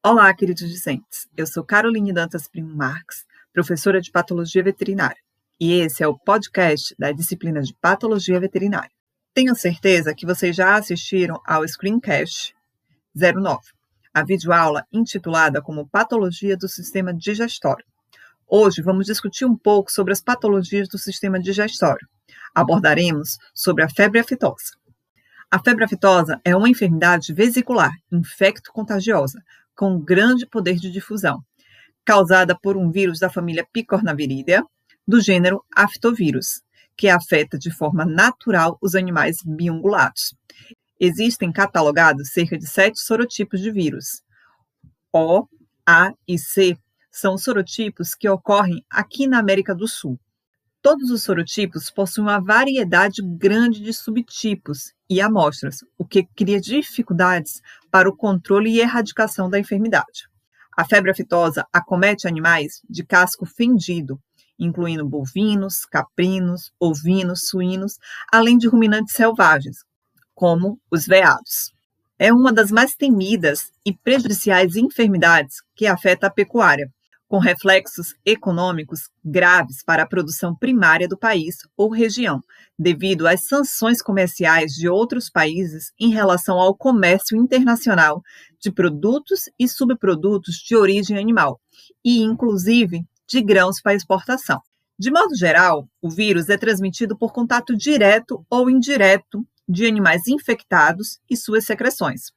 Olá, queridos discentes. Eu sou Caroline Dantas Primo Marques, professora de Patologia Veterinária, e esse é o podcast da disciplina de Patologia Veterinária. Tenho certeza que vocês já assistiram ao Screencast 09, a videoaula intitulada como Patologia do Sistema Digestório. Hoje vamos discutir um pouco sobre as patologias do sistema digestório. Abordaremos sobre a febre aftosa. A febre aftosa é uma enfermidade vesicular, infecto-contagiosa, com grande poder de difusão, causada por um vírus da família Picornaviridae, do gênero Aftovírus, que afeta de forma natural os animais biungulados. Existem catalogados cerca de sete sorotipos de vírus. O, A e C são sorotipos que ocorrem aqui na América do Sul. Todos os sorotipos possuem uma variedade grande de subtipos e amostras, o que cria dificuldades para o controle e erradicação da enfermidade. A febre aftosa acomete animais de casco fendido, incluindo bovinos, caprinos, ovinos, suínos, além de ruminantes selvagens, como os veados. É uma das mais temidas e prejudiciais enfermidades que afeta a pecuária, com reflexos econômicos graves para a produção primária do país ou região, devido às sanções comerciais de outros países em relação ao comércio internacional de produtos e subprodutos de origem animal, e inclusive de grãos para exportação. De modo geral, o vírus é transmitido por contato direto ou indireto de animais infectados e suas secreções.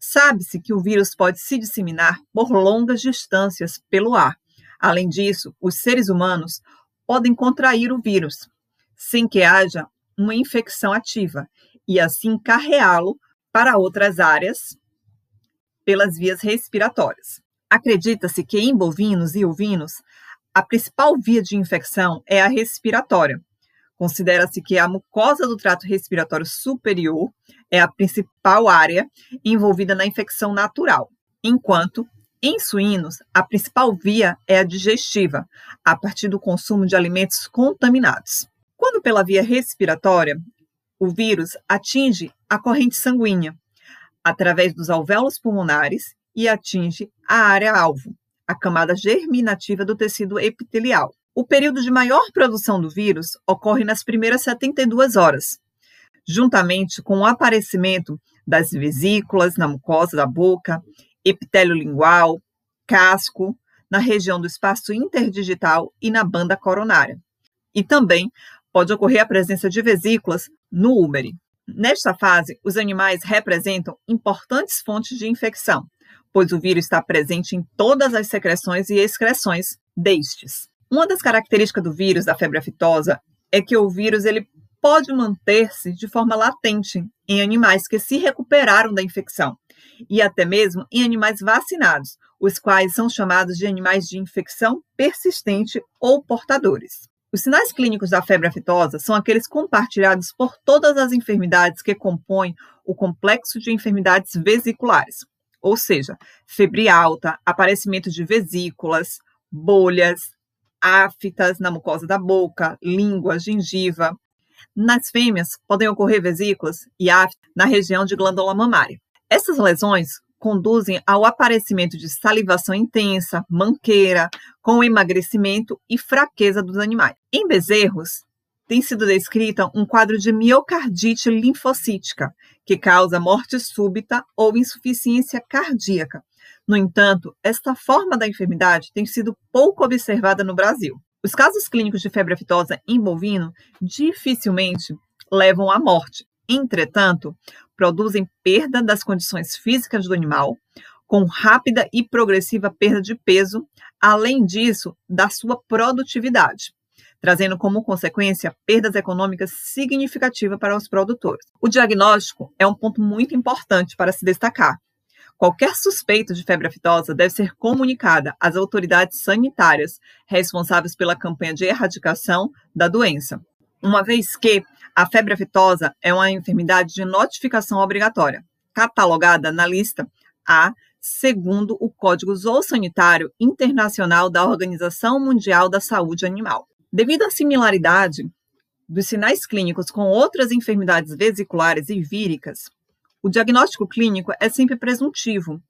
Sabe-se que o vírus pode se disseminar por longas distâncias pelo ar. Além disso, os seres humanos podem contrair o vírus sem que haja uma infecção ativa e assim carreá-lo para outras áreas pelas vias respiratórias. Acredita-se que em bovinos e ovinos, a principal via de infecção é a respiratória, Considera-se que a mucosa do trato respiratório superior é a principal área envolvida na infecção natural, enquanto em suínos a principal via é a digestiva, a partir do consumo de alimentos contaminados. Quando pela via respiratória, o vírus atinge a corrente sanguínea através dos alvéolos pulmonares e atinge a área alvo, a camada germinativa do tecido epitelial. O período de maior produção do vírus ocorre nas primeiras 72 horas, juntamente com o aparecimento das vesículas na mucosa da boca, epitélio lingual, casco, na região do espaço interdigital e na banda coronária. E também pode ocorrer a presença de vesículas no úmere. Nesta fase, os animais representam importantes fontes de infecção, pois o vírus está presente em todas as secreções e excreções destes. Uma das características do vírus da febre aftosa é que o vírus ele pode manter-se de forma latente em animais que se recuperaram da infecção e até mesmo em animais vacinados, os quais são chamados de animais de infecção persistente ou portadores. Os sinais clínicos da febre aftosa são aqueles compartilhados por todas as enfermidades que compõem o complexo de enfermidades vesiculares, ou seja, febre alta, aparecimento de vesículas, bolhas, aftas na mucosa da boca, língua, gengiva. Nas fêmeas, podem ocorrer vesículas e aftas na região de glândula mamária. Essas lesões conduzem ao aparecimento de salivação intensa, manqueira, com emagrecimento e fraqueza dos animais. Em bezerros, tem sido descrita um quadro de miocardite linfocítica, que causa morte súbita ou insuficiência cardíaca, no entanto, esta forma da enfermidade tem sido pouco observada no Brasil. Os casos clínicos de febre aftosa em bovino dificilmente levam à morte. Entretanto, produzem perda das condições físicas do animal, com rápida e progressiva perda de peso, além disso, da sua produtividade, trazendo como consequência perdas econômicas significativas para os produtores. O diagnóstico é um ponto muito importante para se destacar, Qualquer suspeita de febre aftosa deve ser comunicada às autoridades sanitárias responsáveis pela campanha de erradicação da doença, uma vez que a febre aftosa é uma enfermidade de notificação obrigatória, catalogada na lista A, segundo o Código Zoossanitário Internacional da Organização Mundial da Saúde Animal. Devido à similaridade dos sinais clínicos com outras enfermidades vesiculares e víricas, o diagnóstico clínico é sempre presuntivo,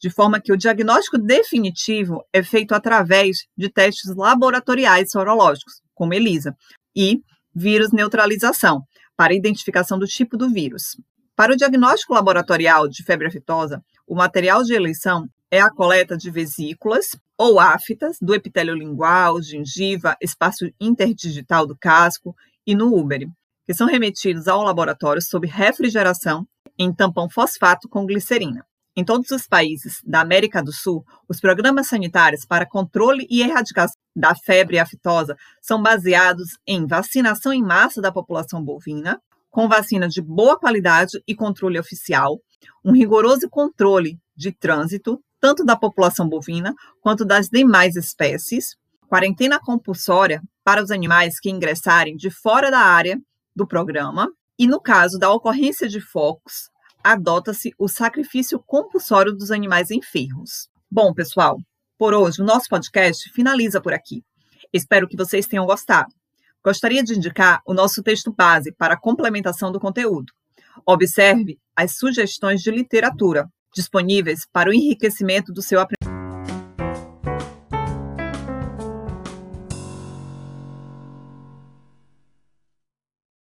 de forma que o diagnóstico definitivo é feito através de testes laboratoriais sorológicos, como ELISA, e vírus neutralização, para identificação do tipo do vírus. Para o diagnóstico laboratorial de febre aftosa, o material de eleição é a coleta de vesículas ou aftas do epitélio lingual, gengiva, espaço interdigital do casco e no úbere, que são remetidos ao laboratório sob refrigeração em tampão fosfato com glicerina. Em todos os países da América do Sul, os programas sanitários para controle e erradicação da febre aftosa são baseados em vacinação em massa da população bovina, com vacina de boa qualidade e controle oficial, um rigoroso controle de trânsito, tanto da população bovina quanto das demais espécies, quarentena compulsória para os animais que ingressarem de fora da área do programa, e no caso da ocorrência de focos, adota-se o sacrifício compulsório dos animais enfermos. Bom, pessoal, por hoje o nosso podcast finaliza por aqui. Espero que vocês tenham gostado. Gostaria de indicar o nosso texto base para complementação do conteúdo. Observe as sugestões de literatura disponíveis para o enriquecimento do seu aprendizado